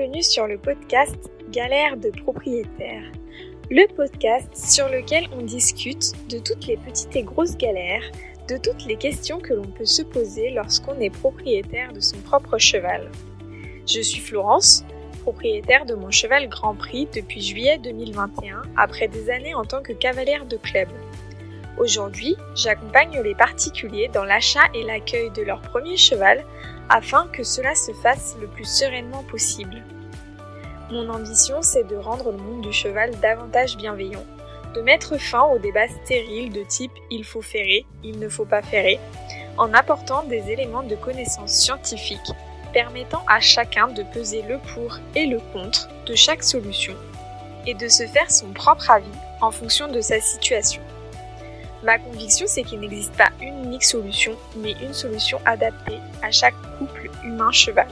bienvenue sur le podcast Galère de propriétaire, le podcast sur lequel on discute de toutes les petites et grosses galères, de toutes les questions que l'on peut se poser lorsqu'on est propriétaire de son propre cheval. Je suis Florence, propriétaire de mon cheval Grand Prix depuis juillet 2021, après des années en tant que cavalière de club. Aujourd'hui, j'accompagne les particuliers dans l'achat et l'accueil de leur premier cheval afin que cela se fasse le plus sereinement possible. Mon ambition, c'est de rendre le monde du cheval davantage bienveillant, de mettre fin aux débats stériles de type il faut ferrer, il ne faut pas ferrer, en apportant des éléments de connaissance scientifique permettant à chacun de peser le pour et le contre de chaque solution et de se faire son propre avis en fonction de sa situation. Ma conviction, c'est qu'il n'existe pas une unique solution, mais une solution adaptée à chaque couple humain-cheval.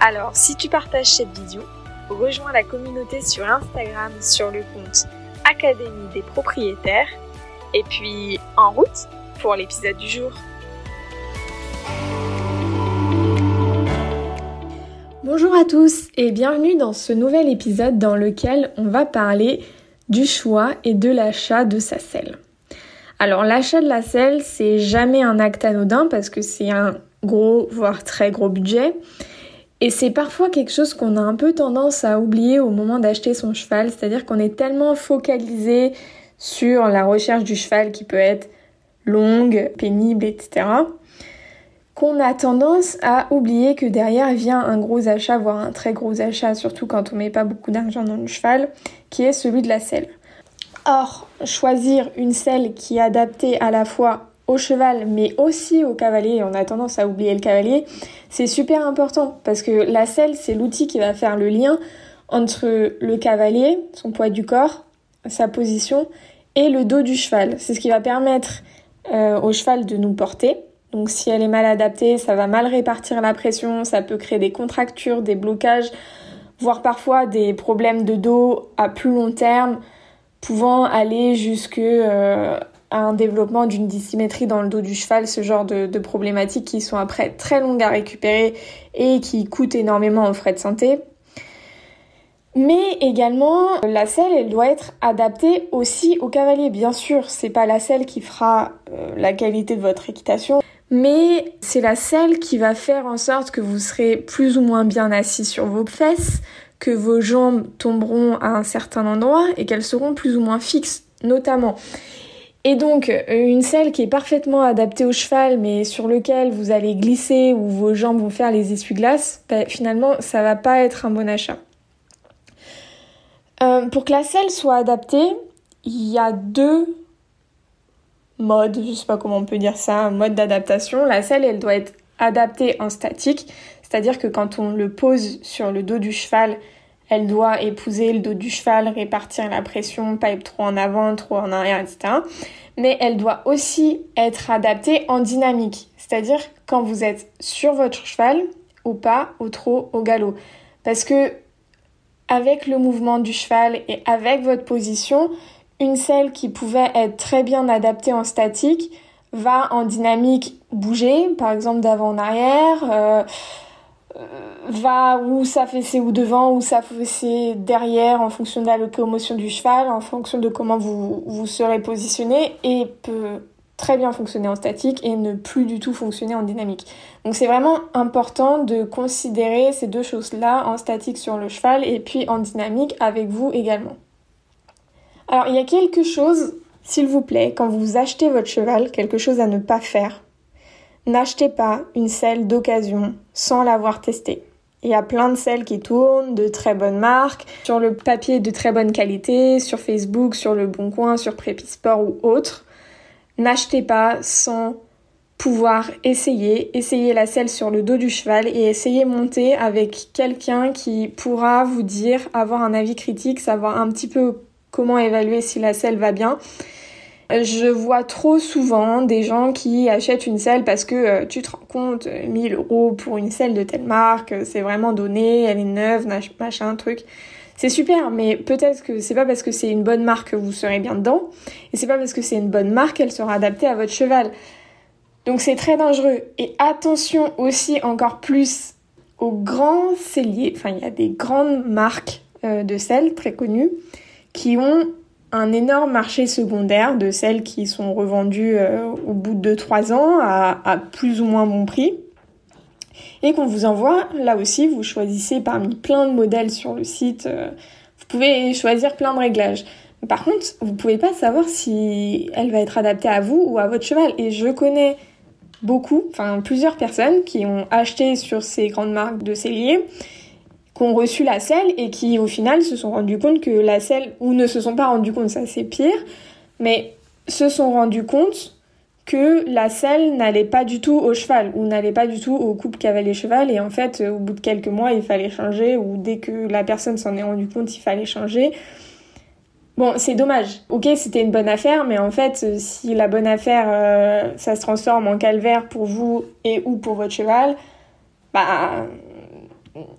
Alors, si tu partages cette vidéo, rejoins la communauté sur Instagram sur le compte Académie des propriétaires. Et puis, en route pour l'épisode du jour. Bonjour à tous et bienvenue dans ce nouvel épisode dans lequel on va parler du choix et de l'achat de sa selle. Alors l'achat de la selle, c'est jamais un acte anodin parce que c'est un gros, voire très gros budget. Et c'est parfois quelque chose qu'on a un peu tendance à oublier au moment d'acheter son cheval, c'est-à-dire qu'on est tellement focalisé sur la recherche du cheval qui peut être longue, pénible, etc., qu'on a tendance à oublier que derrière vient un gros achat, voire un très gros achat, surtout quand on met pas beaucoup d'argent dans le cheval, qui est celui de la selle. Or, choisir une selle qui est adaptée à la fois au cheval mais aussi au cavalier, on a tendance à oublier le cavalier, c'est super important parce que la selle c'est l'outil qui va faire le lien entre le cavalier, son poids du corps, sa position et le dos du cheval. C'est ce qui va permettre euh, au cheval de nous porter. Donc si elle est mal adaptée, ça va mal répartir la pression, ça peut créer des contractures, des blocages, voire parfois des problèmes de dos à plus long terme pouvant aller jusque euh, à un développement d'une dissymétrie dans le dos du cheval, ce genre de, problématiques qui sont après très longues à récupérer et qui coûtent énormément en frais de santé. Mais également, la selle, elle doit être adaptée aussi au cavalier. Bien sûr, c'est pas la selle qui fera euh, la qualité de votre équitation, mais c'est la selle qui va faire en sorte que vous serez plus ou moins bien assis sur vos fesses, que vos jambes tomberont à un certain endroit et qu'elles seront plus ou moins fixes, notamment. Et donc, une selle qui est parfaitement adaptée au cheval, mais sur lequel vous allez glisser ou vos jambes vont faire les essuie-glaces, ben, finalement, ça va pas être un bon achat. Euh, pour que la selle soit adaptée, il y a deux modes, je sais pas comment on peut dire ça, mode d'adaptation. La selle, elle doit être adaptée en statique, c'est-à-dire que quand on le pose sur le dos du cheval, elle doit épouser le dos du cheval, répartir la pression, pas être trop en avant, trop en arrière, etc. Mais elle doit aussi être adaptée en dynamique, c'est-à-dire quand vous êtes sur votre cheval ou pas, au trot, au galop. Parce que avec le mouvement du cheval et avec votre position, une selle qui pouvait être très bien adaptée en statique va en dynamique bouger, par exemple d'avant en arrière, euh, va où ça ou devant ou ça derrière en fonction de la locomotion du cheval, en fonction de comment vous, vous serez positionné et peut très bien fonctionner en statique et ne plus du tout fonctionner en dynamique. Donc c'est vraiment important de considérer ces deux choses-là en statique sur le cheval et puis en dynamique avec vous également. Alors il y a quelque chose, s'il vous plaît, quand vous achetez votre cheval, quelque chose à ne pas faire N'achetez pas une selle d'occasion sans l'avoir testée. Il y a plein de selles qui tournent, de très bonnes marques, sur le papier de très bonne qualité, sur Facebook, sur Le Bon Coin, sur Prépisport ou autre. N'achetez pas sans pouvoir essayer, essayer la selle sur le dos du cheval et essayer monter avec quelqu'un qui pourra vous dire, avoir un avis critique, savoir un petit peu comment évaluer si la selle va bien je vois trop souvent des gens qui achètent une selle parce que euh, tu te rends compte, 1000 euros pour une selle de telle marque, c'est vraiment donné, elle est neuve, machin, truc. C'est super, mais peut-être que c'est pas parce que c'est une bonne marque que vous serez bien dedans, et c'est pas parce que c'est une bonne marque qu'elle sera adaptée à votre cheval. Donc c'est très dangereux. Et attention aussi encore plus aux grands celliers, enfin il y a des grandes marques euh, de sel très connues qui ont un énorme marché secondaire de sel qui sont revendues euh, au bout de 3 ans à, plus ou moins bon prix. Et qu'on vous envoie, là aussi, vous choisissez parmi plein de modèles sur le site, vous pouvez choisir plein de réglages. Par contre, vous pouvez pas savoir si elle va être adaptée à vous ou à votre cheval. Et je connais beaucoup, enfin plusieurs personnes qui ont acheté sur ces grandes marques de celliers, reçu la selle et qui au final se sont rendus compte que la selle, ou ne se sont pas rendus compte, ça c'est pire, mais se sont rendus compte que la selle n'allait pas du tout au cheval ou n'allait pas du tout au couple cavalier-cheval et en fait au bout de quelques mois il fallait changer ou dès que la personne s'en est rendu compte il fallait changer Bon, c'est dommage. Ok, c'était une bonne affaire, mais en fait, euh, si la bonne affaire, euh, ça se transforme en calvaire pour vous et ou pour votre cheval, bah,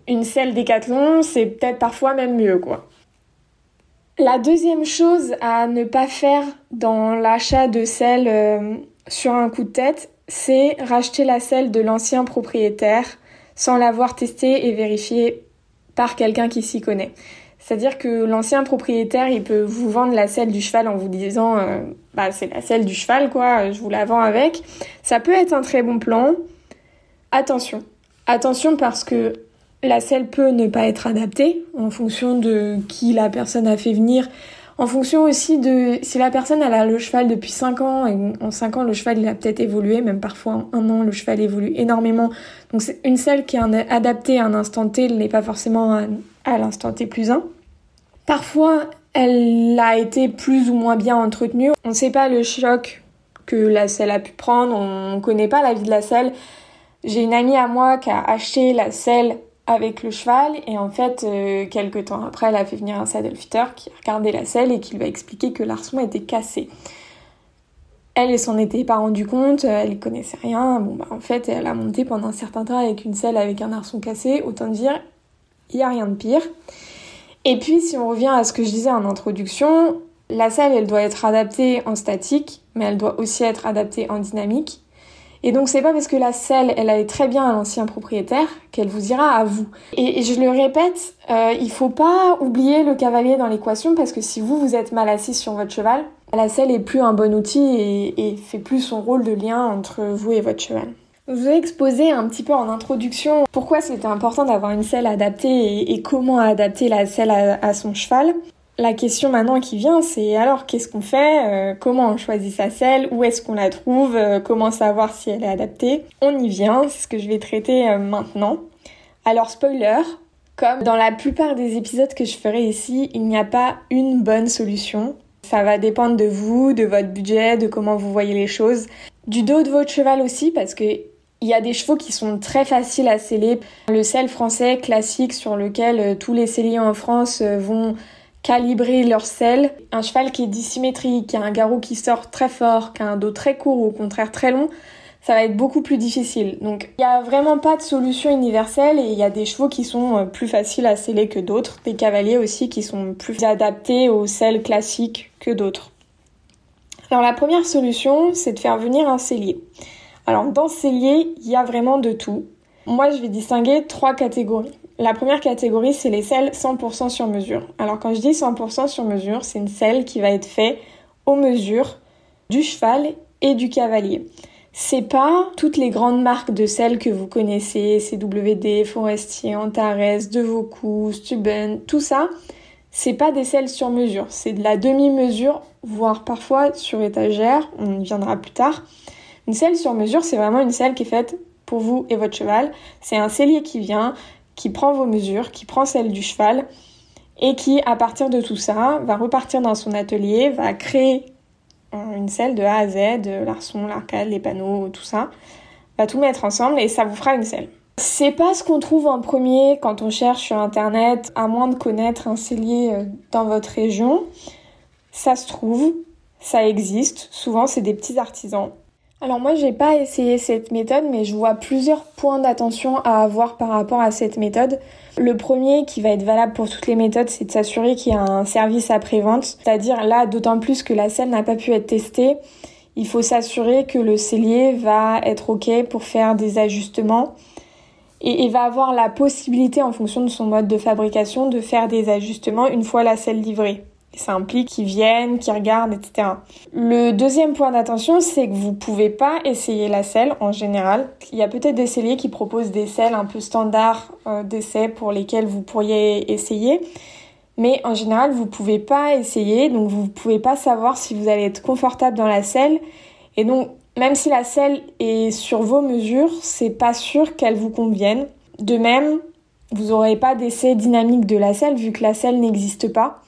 une selle décathlon, c'est peut-être parfois même mieux, quoi. La deuxième chose à ne pas faire dans l'achat de selle euh, sur un coup de tête, c'est racheter la selle de l'ancien propriétaire sans l'avoir testée et vérifiée par quelqu'un qui s'y connaît. C'est-à-dire que l'ancien propriétaire, il peut vous vendre la selle du cheval en vous disant euh, bah c'est la selle du cheval quoi, je vous la vends avec. Ça peut être un très bon plan. Attention. Attention parce que la selle peut ne pas être adaptée en fonction de qui la personne a fait venir, en fonction aussi de si la personne a le cheval depuis 5 ans et en 5 ans le cheval a peut-être évolué, même parfois en un an le cheval évolue énormément. Donc une selle qui est adaptée à un instant T n'est pas forcément à l'instant T plus 1. Parfois, elle a été plus ou moins bien entretenue. On ne sait pas le choc que la selle a pu prendre, on ne connaît pas la vie de la selle. J'ai une amie à moi qui a acheté la selle avec le cheval et en fait, euh, quelques temps après, elle a fait venir un saddle fitter qui a regardé la selle et qui lui a expliqué que l'arçon était cassé. Elle, s'en était pas rendu compte, elle connaissait rien. Bon, bah, en fait, elle a monté pendant un certain temps avec une selle avec un arçon cassé. Autant dire, il n'y a rien de pire. Et puis, si on revient à ce que je disais en introduction, la selle, elle doit être adaptée en statique, mais elle doit aussi être adaptée en dynamique. Et donc, c'est pas parce que la selle, elle allait très bien à l'ancien propriétaire qu'elle vous ira à vous. Et, je le répète, euh, il faut pas oublier le cavalier dans l'équation parce que si vous, vous êtes mal assis sur votre cheval, la selle est plus un bon outil et, et fait plus son rôle de lien entre vous et votre cheval. Je vous ai exposé un petit peu en introduction pourquoi c'était important d'avoir une selle adaptée et, comment adapter la selle à, son cheval? La question maintenant qui vient, c'est alors qu'est-ce qu'on fait euh, Comment on choisit sa selle Où est-ce qu'on la trouve euh, Comment savoir si elle est adaptée On y vient, c'est ce que je vais traiter euh, maintenant. Alors spoiler, comme dans la plupart des épisodes que je ferai ici, il n'y a pas une bonne solution. Ça va dépendre de vous, de votre budget, de comment vous voyez les choses, du dos de votre cheval aussi, parce que il y a des chevaux qui sont très faciles à sceller. Le sel français classique sur lequel tous les celliers en France vont calibrer leur sel. Un cheval qui est dissymétrique, qui a un garrot qui sort très fort, qui a un dos très court ou au contraire très long, ça va être beaucoup plus difficile. Donc il n'y a vraiment pas de solution universelle et il y a des chevaux qui sont euh, plus faciles à sceller que d'autres, des cavaliers aussi qui sont plus adaptés au sel classique que d'autres. Alors la première solution, c'est de faire venir un cellier. Alors dans cellier, il y a vraiment de tout. Moi, je vais distinguer trois catégories. La première catégorie, c'est les selles 100% sur mesure. Alors quand je dis 100% sur mesure, c'est une selle qui va être faite aux mesures du cheval et du cavalier. C'est pas toutes les grandes marques de selles que vous connaissez, CWD, Forestier, Antares, De Vaucou, Stuben, tout ça. C'est pas des selles sur mesure, c'est de la demi-mesure, voire parfois sur étagère, on y viendra plus tard. Une selle sur mesure, c'est vraiment une selle qui est faite pour vous et votre cheval. C'est un cellier qui vient, qui prend vos mesures, qui prend celle du cheval et qui, à partir de tout ça, va repartir dans son atelier, va créer une selle de A à Z, l'arçon, l'arcade, les panneaux, tout ça, va tout mettre ensemble et ça vous fera une selle. C'est pas ce qu'on trouve en premier quand on cherche sur internet, à moins de connaître un cellier euh, dans votre région. Ça se trouve, ça existe. Souvent, c'est des petits artisans alors moi j'ai pas essayé cette méthode mais je vois plusieurs points d'attention à avoir par rapport à cette méthode. Le premier qui va être valable pour toutes les méthodes c'est de s'assurer qu'il y a un service après-vente. C'est-à-dire là d'autant plus que la selle n'a pas pu être testée, il faut s'assurer que le cellier va être ok pour faire des ajustements et, va avoir la possibilité en fonction de son mode de fabrication de faire des ajustements une fois la selle livrée. Ça implique qu'ils viennent, qu'ils regardent, etc. Le deuxième point d'attention, c'est que vous pouvez pas essayer la selle en général. Il y a peut-être des celliers qui proposent des selles un peu standards euh, d'essai pour lesquelles vous pourriez essayer. Mais en général, vous pouvez pas essayer, donc vous pouvez pas savoir si vous allez être confortable dans la selle. Et donc, même si la selle est sur vos mesures, c'est pas sûr qu'elle vous convienne. De même, vous n'aurez pas d'essai dynamique de la selle vu que la selle n'existe pas.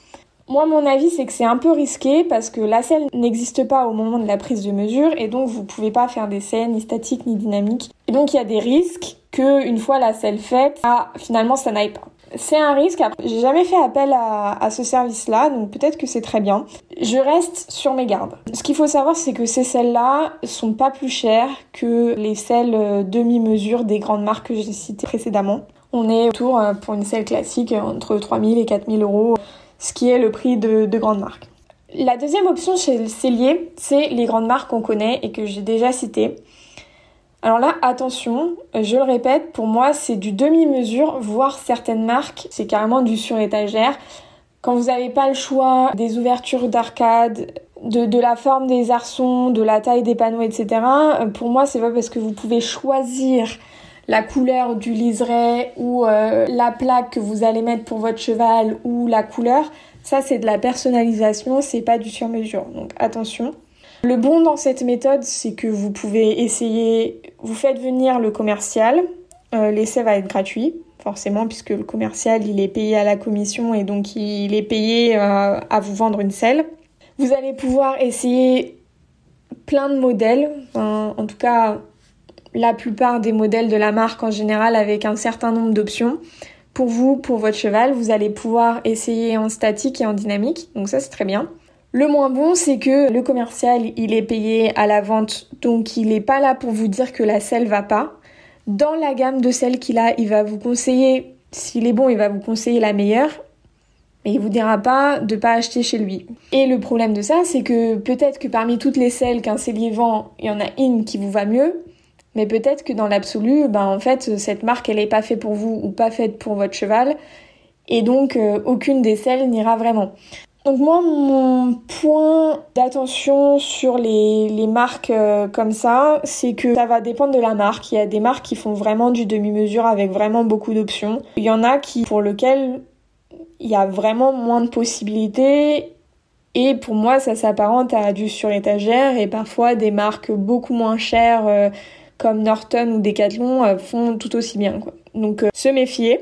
Moi, mon avis, c'est que c'est un peu risqué parce que la selle n'existe pas au moment de la prise de mesure et donc vous pouvez pas faire d'essai ni statique ni dynamique. Et donc il y a des risques que une fois la selle faite, ah, finalement ça n'aille pas. C'est un risque. J'ai jamais fait appel à, ce service-là, donc peut-être que c'est très bien. Je reste sur mes gardes. Ce qu'il faut savoir, c'est que ces selles-là sont pas plus chères que les selles euh, demi-mesure des grandes marques que j'ai citées précédemment. On est autour, euh, pour une selle classique, entre 3000 et 4000 euros, ce qui est le prix de, de grandes marques. La deuxième option chez cellier, c'est les grandes marques qu'on connaît et que j'ai déjà citées. Alors là, attention, je le répète, pour moi, c'est du demi-mesure, voire certaines marques, c'est carrément du sur-étagère. Quand vous n'avez pas le choix des ouvertures d'arcade, de, la forme des arçons, de la taille des panneaux, etc., pour moi, c'est pas parce que vous pouvez choisir la couleur du liseré ou euh, la plaque que vous allez mettre pour votre cheval ou la couleur. Ça, c'est de la personnalisation, c'est pas du sur-mesure. Donc attention. Le bon dans cette méthode, c'est que vous pouvez essayer, vous faites venir le commercial, euh, l'essai va être gratuit, forcément, puisque le commercial, il est payé à la commission et donc il est payé euh, à vous vendre une selle. Vous allez pouvoir essayer plein de modèles, en tout cas la plupart des modèles de la marque en général avec un certain nombre d'options. Pour vous, pour votre cheval, vous allez pouvoir essayer en statique et en dynamique, donc ça c'est très bien. Le moins bon, c'est que le commercial, il est payé à la vente, donc il n'est pas là pour vous dire que la selle va pas. Dans la gamme de celles qu'il a, il va vous conseiller, s'il est bon, il va vous conseiller la meilleure, mais il vous dira pas de pas acheter chez lui. Et le problème de ça, c'est que peut-être que parmi toutes les selles qu'un cellier vend, il y en a une qui vous va mieux, mais peut-être que dans l'absolu, ben en fait, cette marque, elle n'est pas faite pour vous ou pas faite pour votre cheval, et donc euh, aucune des selles n'ira vraiment. Donc moi, mon point d'attention sur les, les marques euh, comme ça, c'est que ça va dépendre de la marque. Il y a des marques qui font vraiment du demi-mesure avec vraiment beaucoup d'options. Il y en a qui pour lesquelles il y a vraiment moins de possibilités. Et pour moi, ça s'apparente à du sur-étagère et parfois des marques beaucoup moins chères euh, comme Norton ou Decathlon euh, font tout aussi bien. Quoi. Donc se méfier.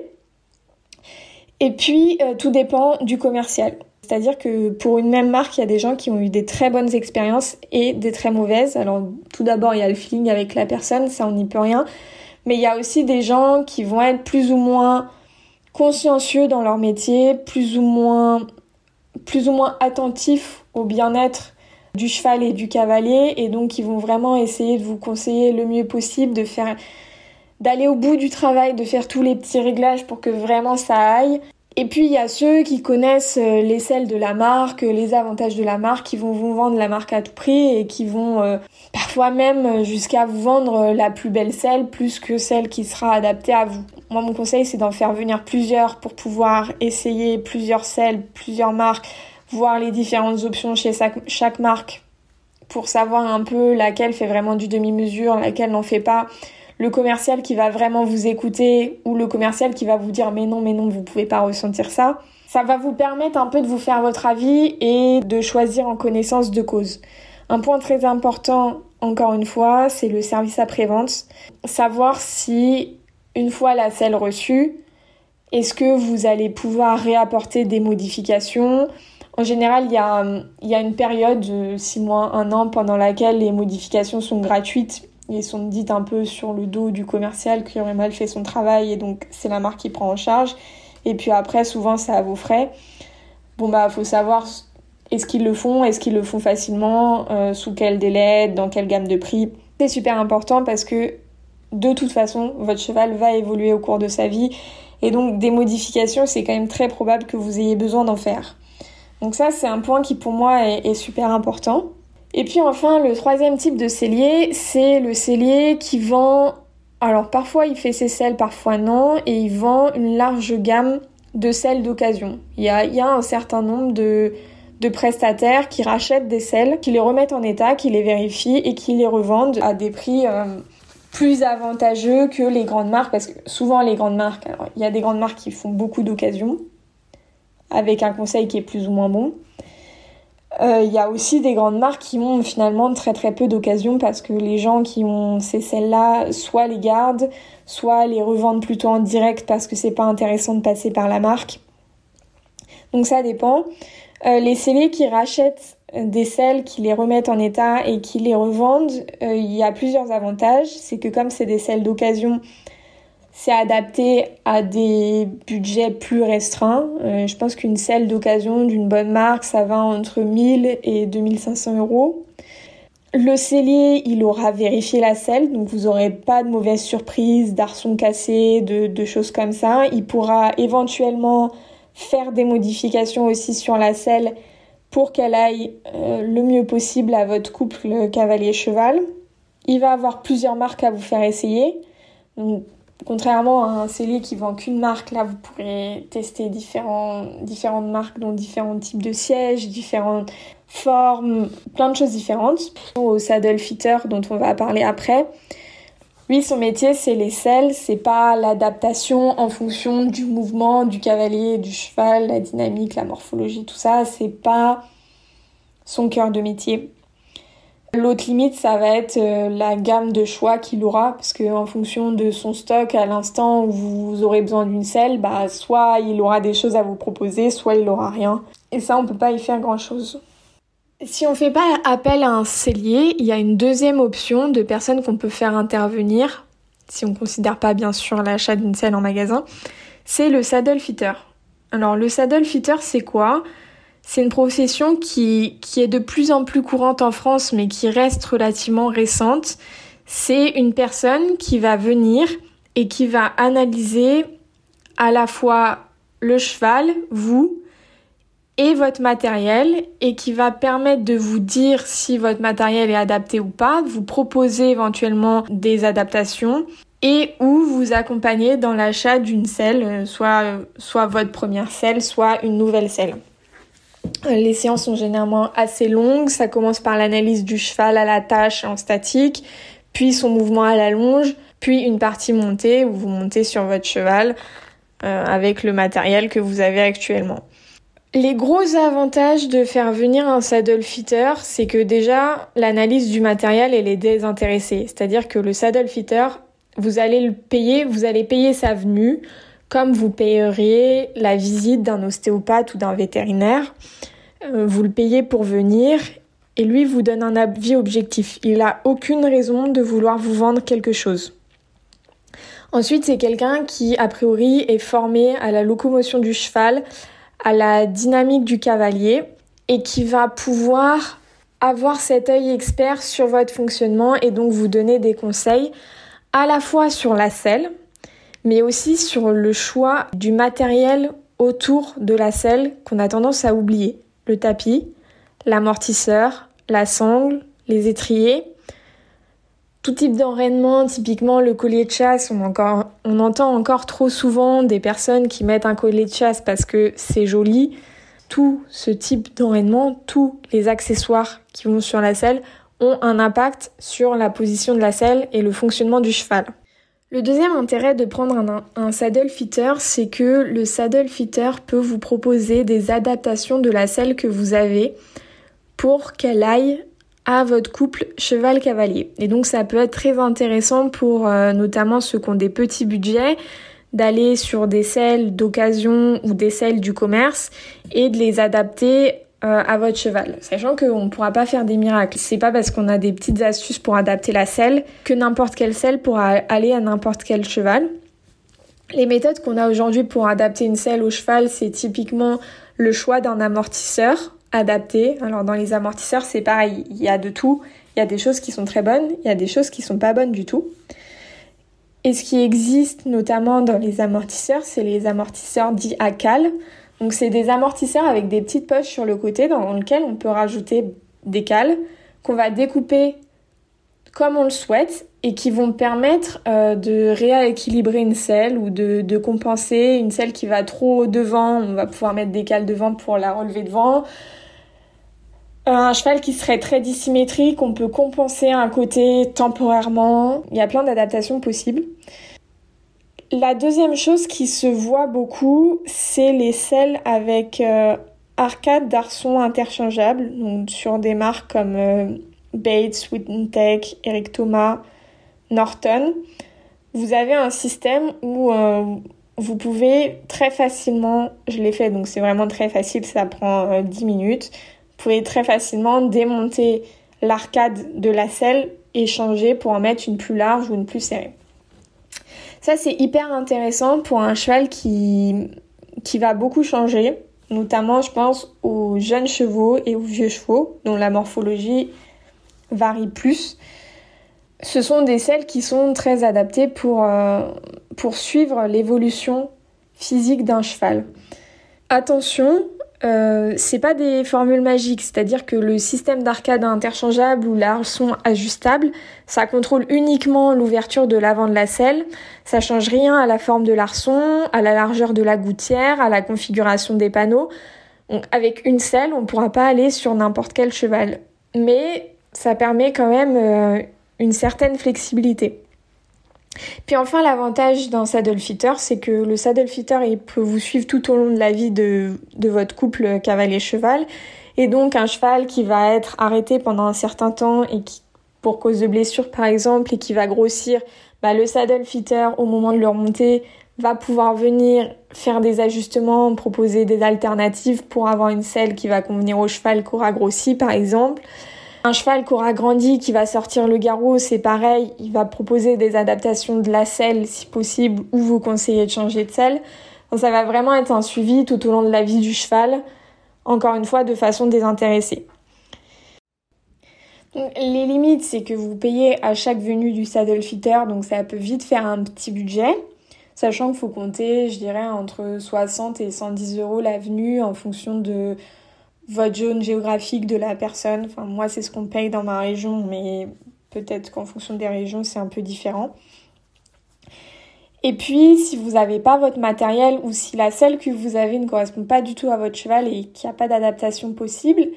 Et puis, tout dépend du commercial. C'est-à-dire que pour une même marque, il y a des gens qui ont eu des très bonnes expériences et des très mauvaises. Alors tout d'abord, il y a le feeling avec la personne, ça on n'y peut rien. Mais il y a aussi des gens qui vont être plus ou moins consciencieux dans leur métier, plus ou moins attentifs au bien-être du cheval et du cavalier et donc ils vont vraiment essayer de vous conseiller le mieux possible de faire d'aller au bout du travail, de faire tous les petits réglages pour que vraiment ça aille et puis il y a ceux qui connaissent euh, les selles de la marque, les avantages de la marque, qui vont vous vendre la marque à tout prix et qui vont euh, parfois même euh, jusqu'à vous vendre la plus belle selle plus que celle qui sera adaptée à vous. Moi mon conseil c'est d'en faire venir plusieurs pour pouvoir essayer plusieurs selles, plusieurs marques, voir les différentes options chez chaque marque pour savoir un peu laquelle fait vraiment du demi-mesure, laquelle n'en fait pas le commercial qui va vraiment vous écouter ou le commercial qui va vous dire mais non, mais non, vous pouvez pas ressentir ça. Ça va vous permettre un peu de vous faire votre avis et de choisir en connaissance de cause. Un point très important, encore une fois, c'est le service après-vente. Savoir si, une fois la selle reçue, est-ce que vous allez pouvoir réapporter des modifications En général, il y a, une période de 6 mois, 1 an pendant laquelle les modifications sont gratuites ils sont dites un peu sur le dos du commercial qui aurait mal fait son travail et donc c'est la marque qui prend en charge. Et puis après, souvent, c'est à vos frais. Bon, bah, faut savoir est-ce qu'ils le font, est-ce qu'ils le font facilement, euh, sous quel délai, dans quelle gamme de prix. C'est super important parce que de toute façon, votre cheval va évoluer au cours de sa vie et donc des modifications, c'est quand même très probable que vous ayez besoin d'en faire. Donc ça, c'est un point qui pour moi est super important. Et puis enfin, le troisième type de cellier, c'est le cellier qui vend Alors parfois il fait ses selles, parfois non, et il vend une large gamme de selles d'occasion. Il y a, un certain nombre de, de prestataires qui rachètent des selles, qui les remettent en état, qui les vérifient et qui les revendent à des prix euh, plus avantageux que les grandes marques, parce que souvent les grandes marques, alors il y a des grandes marques qui font beaucoup d'occasions, avec un conseil qui est plus ou moins bon. Euh, il y a aussi des grandes marques qui ont finalement très très peu d'occasions parce que les gens qui ont ces selles-là soit les gardent, soit les revendent plutôt en direct parce que c'est pas intéressant de passer par la marque. Donc ça dépend. Euh, les scellés qui rachètent des selles, qui les remettent en état et qui les revendent, euh, il y a plusieurs avantages. C'est que comme c'est des selles d'occasion, c'est adapté à des budgets plus restreints. Euh, je pense qu'une selle d'occasion d'une bonne marque, ça va entre 1000 et 2500 euros. Le cellier, il aura vérifié la selle, donc vous n'aurez pas de mauvaises surprises, d'arçons cassés, de, choses comme ça. Il pourra éventuellement faire des modifications aussi sur la selle pour qu'elle aille euh, le mieux possible à votre couple cavalier-cheval. Il va avoir plusieurs marques à vous faire essayer. Contrairement à un cellier qui vend qu'une marque, là vous pourrez tester différents, différentes marques, dont différents types de sièges, différentes formes, plein de choses différentes. Au saddle fitter dont on va parler après, lui, son métier, c'est les selles, c'est pas l'adaptation en fonction du mouvement du cavalier, du cheval, la dynamique, la morphologie, tout ça, c'est pas son cœur de métier. L'autre limite, ça va être euh, la gamme de choix qu'il aura, parce que en fonction de son stock, à l'instant où vous aurez besoin d'une selle, bah, soit il aura des choses à vous proposer, soit il aura rien. Et ça, on peut pas y faire grand chose. Si on fait pas appel à un cellier, il y a une deuxième option de personnes qu'on peut faire intervenir, si on considère pas bien sûr l'achat d'une selle en magasin, c'est le saddle fitter. Alors le saddle fitter c'est quoi? C'est une profession qui, qui est de plus en plus courante en France mais qui reste relativement récente. C'est une personne qui va venir et qui va analyser à la fois le cheval, vous, et votre matériel et qui va permettre de vous dire si votre matériel est adapté ou pas, vous proposer éventuellement des adaptations et ou vous accompagner dans l'achat d'une selle, euh, soit, soit votre première selle, soit une nouvelle selle. Les séances sont généralement assez longues, ça commence par l'analyse du cheval à la tâche en statique, puis son mouvement à la longe, puis une partie montée où vous montez sur votre cheval euh, avec le matériel que vous avez actuellement. Les gros avantages de faire venir un saddle fitter, c'est que déjà l'analyse du matériel elle est désintéressée. C'est-à-dire que le saddle fitter, vous allez le payer, vous allez payer sa venue comme vous payeriez la visite d'un ostéopathe ou d'un vétérinaire. Euh, vous le payez pour venir et lui vous donne un avis objectif. Il n'a aucune raison de vouloir vous vendre quelque chose. Ensuite, c'est quelqu'un qui, a priori, est formé à la locomotion du cheval, à la dynamique du cavalier et qui va pouvoir avoir cet œil expert sur votre fonctionnement et donc vous donner des conseils à la fois sur la selle, mais aussi sur le choix du matériel autour de la selle qu'on a tendance à oublier. Le tapis, l'amortisseur, la sangle, les étriers, tout type d'enraînement, typiquement le collier de chasse, on, entend encore trop souvent des personnes qui mettent un collier de chasse parce que c'est joli. Tout ce type d'enraînement, tous les accessoires qui vont sur la selle ont un impact sur la position de la selle et le fonctionnement du cheval. Le deuxième intérêt de prendre un, saddle fitter, c'est que le saddle fitter peut vous proposer des adaptations de la selle que vous avez pour qu'elle aille à votre couple cheval-cavalier. Et donc ça peut être très intéressant pour euh, notamment ceux qui ont des petits budgets d'aller sur des selles d'occasion ou des selles du commerce et de les adapter euh, à votre cheval. Sachant qu'on ne pourra pas faire des miracles. C'est pas parce qu'on a des petites astuces pour adapter la selle que n'importe quelle selle pourra aller à n'importe quel cheval. Les méthodes qu'on a aujourd'hui pour adapter une selle au cheval, c'est typiquement le choix d'un amortisseur adapté. Alors dans les amortisseurs, c'est pareil, il y a de tout. Il y a des choses qui sont très bonnes, il y a des choses qui sont pas bonnes du tout. Et ce qui existe notamment dans les amortisseurs, c'est les amortisseurs dits à. Donc c'est des amortisseurs avec des petites poches sur le côté dans lesquelles on peut rajouter des cales qu'on va découper comme on le souhaite et qui vont permettre euh, de rééquilibrer une selle ou de, de, compenser une selle qui va trop devant. On va pouvoir mettre des cales devant pour la relever devant. Un cheval qui serait très dissymétrique, on peut compenser un côté temporairement. Il y a plein d'adaptations possibles. La deuxième chose qui se voit beaucoup, c'est les selles avec euh, arcade d'arçon interchangeables, sur des marques comme euh, Bates, Tech, Eric Thomas, Norton. Vous avez un système où euh, vous pouvez très facilement, je l'ai fait donc c'est vraiment très facile, ça prend 10 minutes, vous pouvez très facilement démonter l'arcade de la selle et changer pour en mettre une plus large ou une plus serrée. Ça, c'est hyper intéressant pour un cheval qui, qui va beaucoup changer, notamment, je pense, aux jeunes chevaux et aux vieux chevaux, dont la morphologie varie plus. Ce sont des selles qui sont très adaptées pour, euh, pour suivre l'évolution physique d'un cheval. Attention, euh, c'est pas des formules magiques, c'est-à-dire que le système d'arcade interchangeable ou l'arçon ajustable, ça contrôle uniquement l'ouverture de l'avant de la selle, ça change rien à la forme de l'arçon, à la largeur de la gouttière, à la configuration des panneaux. Avec une selle, on pourra pas aller sur n'importe quel cheval, mais ça permet quand même euh, une certaine flexibilité. Puis enfin, l'avantage d'un saddle fitter, c'est que le saddle fitter, il peut vous suivre tout au long de la vie de, votre couple cavalier-cheval. Et donc, un cheval qui va être arrêté pendant un certain temps et qui, pour cause de blessure par exemple, et qui va grossir, bah, le saddle fitter, au moment de le remonter, va pouvoir venir faire des ajustements, proposer des alternatives pour avoir une selle qui va convenir au cheval qui aura grossi par exemple. Un cheval qui aura grandi, qui va sortir le garrot, c'est pareil, il va proposer des adaptations de la selle si possible ou vous conseiller de changer de selle. Ça va vraiment être un suivi tout au long de la vie du cheval, encore une fois de façon désintéressée. les limites, c'est que vous payez à chaque venue du saddle fitter, donc ça peut vite faire un petit budget, sachant qu'il faut compter, je dirais, entre 60 et 110 euros la venue en fonction de votre zone géographique de la personne. Moi, c'est ce qu'on paye dans ma région, mais peut-être qu'en fonction des régions, c'est un peu différent. Et puis, si vous n'avez pas votre matériel ou si la selle que vous avez ne correspond pas du tout à votre cheval et qu'il n'y a pas d'adaptation possible,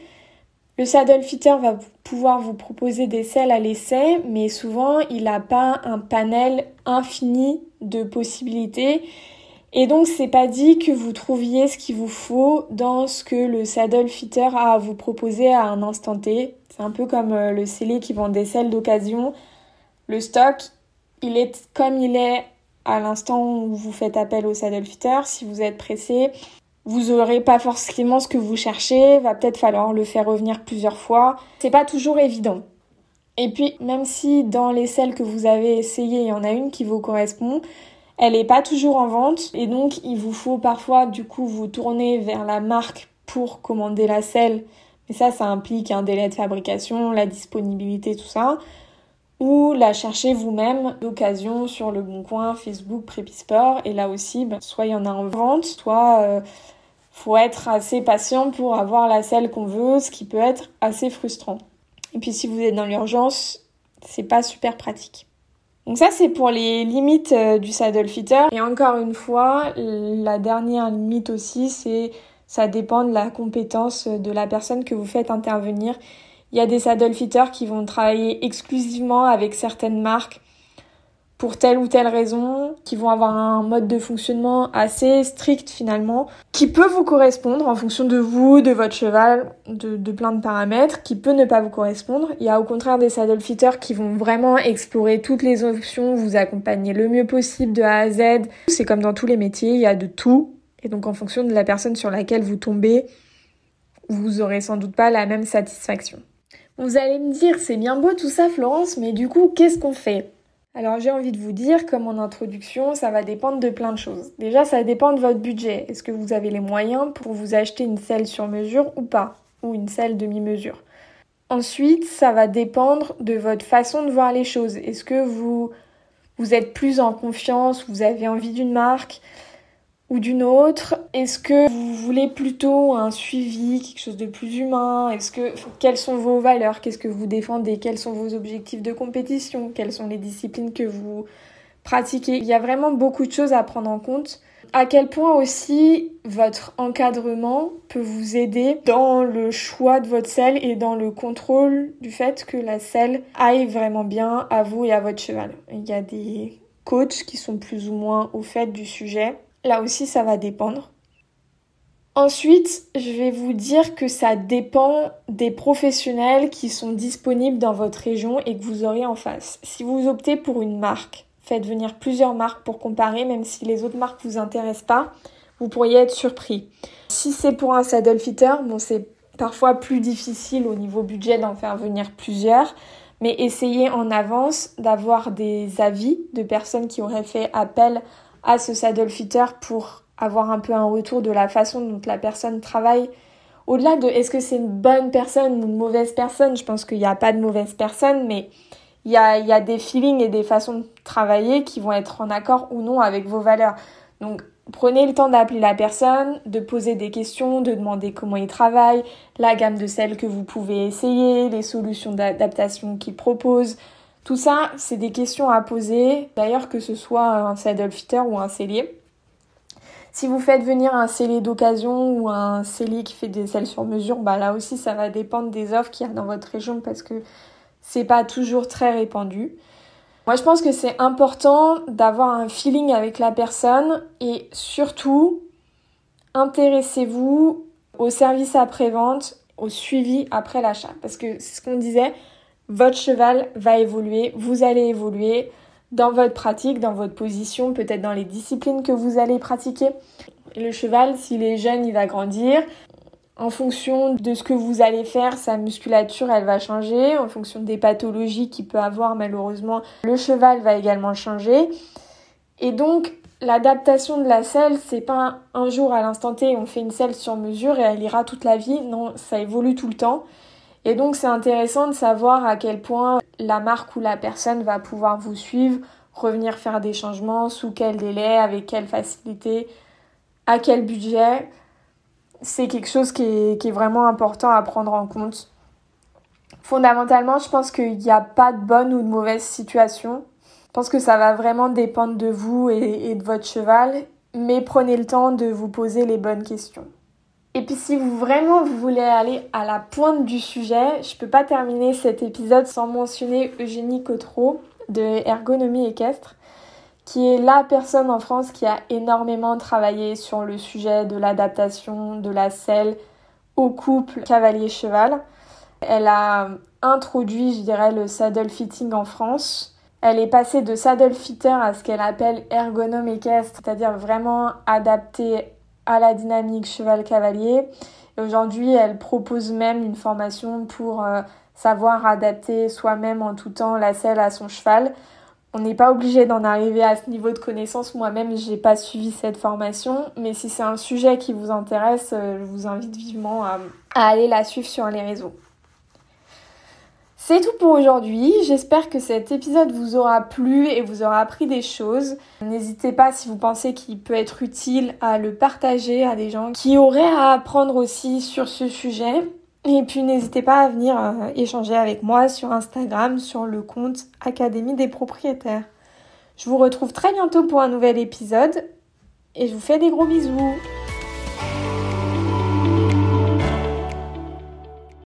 le saddle fitter va pouvoir vous proposer des selles à l'essai, mais souvent, il n'a pas un panel infini de possibilités et donc, c'est pas dit que vous trouviez ce qu'il vous faut dans ce que le saddle fitter a à vous proposer à un instant T. C'est un peu comme euh, le scellé qui vend des selles d'occasion. Le stock, il est comme il est à l'instant où vous faites appel au saddle fitter. Si vous êtes pressé, vous aurez pas forcément ce que vous cherchez, va peut-être falloir le faire revenir plusieurs fois. C'est pas toujours évident. Et puis, même si dans les selles que vous avez essayées, il y en a une qui vous correspond, elle n'est pas toujours en vente et donc il vous faut parfois du coup vous tourner vers la marque pour commander la selle. Mais ça, ça implique un délai de fabrication, la disponibilité, tout ça. Ou la chercher vous-même d'occasion sur le Bon Coin, Facebook, Prépisport. Et là aussi, ben, soit il y en a en vente, soit euh, faut être assez patient pour avoir la selle qu'on veut, ce qui peut être assez frustrant. Et puis si vous êtes dans l'urgence, c'est pas super pratique. Donc ça c'est pour les limites euh, du saddle fitter. Et encore une fois, la dernière limite aussi c'est ça dépend de la compétence de la personne que vous faites intervenir. Il y a des saddle fitters qui vont travailler exclusivement avec certaines marques pour telle ou telle raison, qui vont avoir un mode de fonctionnement assez strict finalement, qui peut vous correspondre en fonction de vous, de votre cheval, de, plein de paramètres, qui peut ne pas vous correspondre. Il y a au contraire des saddle fitters qui vont vraiment explorer toutes les options, vous accompagner le mieux possible de A à Z. C'est comme dans tous les métiers, il y a de tout. Et donc en fonction de la personne sur laquelle vous tombez, vous aurez sans doute pas la même satisfaction. Vous allez me dire, c'est bien beau tout ça Florence, mais du coup, qu'est-ce qu'on fait? Alors j'ai envie de vous dire, comme en introduction, ça va dépendre de plein de choses. Déjà, ça dépend de votre budget. Est-ce que vous avez les moyens pour vous acheter une selle sur mesure ou pas? Ou une selle demi-mesure? Ensuite, ça va dépendre de votre façon de voir les choses. Est-ce que vous, vous êtes plus en confiance, vous avez envie d'une marque? Ou d'une autre Est-ce que vous voulez plutôt un suivi, quelque chose de plus humain? Est-ce que quelles sont vos valeurs? Qu'est-ce que vous défendez? Quels sont vos objectifs de compétition? Quelles sont les disciplines que vous pratiquez? Il y a vraiment beaucoup de choses à prendre en compte. À quel point aussi votre encadrement peut vous aider dans le choix de votre selle et dans le contrôle du fait que la selle aille vraiment bien à vous et à votre cheval? Il y a des coachs qui sont plus ou moins au fait du sujet Là aussi, ça va dépendre. Ensuite, je vais vous dire que ça dépend des professionnels qui sont disponibles dans votre région et que vous aurez en face. Si vous optez pour une marque, faites venir plusieurs marques pour comparer, même si les autres marques vous intéressent pas, vous pourriez être surpris. Si c'est pour un saddle fitter, bon, c'est parfois plus difficile au niveau budget d'en faire venir plusieurs, mais essayez en avance d'avoir des avis de personnes qui auraient fait appel ce saddle fitter pour avoir un peu un retour de la façon dont la personne travaille. Au-delà de est-ce que c'est une bonne personne ou une mauvaise personne, je pense qu'il n'y a pas de mauvaise personne, mais il y a, y a des feelings et des façons de travailler qui vont être en accord ou non avec vos valeurs. Donc prenez le temps d'appeler la personne, de poser des questions, de demander comment il travaille, la gamme de celles que vous pouvez essayer, les solutions d'adaptation qu'il propose, tout ça, c'est des questions à poser, d'ailleurs que ce soit un saddle fitter ou un cellier. Si vous faites venir un cellier d'occasion ou un cellier qui fait des selles sur mesure, bah là aussi ça va dépendre des offres qu'il y a dans votre région parce que c'est pas toujours très répandu. Moi je pense que c'est important d'avoir un feeling avec la personne et surtout intéressez-vous au service après-vente, au suivi après l'achat. Parce que c'est ce qu'on disait, votre cheval va évoluer, vous allez évoluer dans votre pratique, dans votre position, peut-être dans les disciplines que vous allez pratiquer. Le cheval, s'il est jeune, il va grandir. En fonction de ce que vous allez faire, sa musculature, elle va changer. En fonction des pathologies qu'il peut avoir, malheureusement, le cheval va également changer. Et donc, l'adaptation de la selle, c'est pas un jour à l'instant T, on fait une selle sur mesure et elle ira toute la vie. Non, ça évolue tout le temps. Et donc c'est intéressant de savoir à quel point la marque ou la personne va pouvoir vous suivre, revenir faire des changements, sous quel délai, avec quelle facilité, à quel budget. C'est quelque chose qui est, vraiment important à prendre en compte. Fondamentalement, je pense qu'il n'y a pas de bonne ou de mauvaise situation. Je pense que ça va vraiment dépendre de vous et de votre cheval, mais prenez le temps de vous poser les bonnes questions. Et puis si vous vraiment vous voulez aller à la pointe du sujet, je peux pas terminer cet épisode sans mentionner Eugénie Cotreau de Ergonomie équestre, qui est la personne en France qui a énormément travaillé sur le sujet de l'adaptation de la selle au couple cavalier-cheval. Elle a introduit, je dirais, le saddle fitting en France. Elle est passée de saddle fitter à ce qu'elle appelle ergonome équestre, c'est-à-dire vraiment adapter à la dynamique cheval-cavalier. Aujourd'hui, elle propose même une formation pour euh, savoir adapter soi-même en tout temps la selle à son cheval. On n'est pas obligé d'en arriver à ce niveau de connaissance. Moi-même, j'ai pas suivi cette formation, mais si c'est un sujet qui vous intéresse, euh, je vous invite vivement à aller la suivre sur les réseaux. C'est tout pour aujourd'hui. J'espère que cet épisode vous aura plu et vous aura appris des choses. N'hésitez pas si vous pensez qu'il peut être utile à le partager à des gens qui auraient à apprendre aussi sur ce sujet. Et puis n'hésitez pas à venir euh, échanger avec moi sur Instagram sur le compte Académie des propriétaires. Je vous retrouve très bientôt pour un nouvel épisode et je vous fais des gros bisous.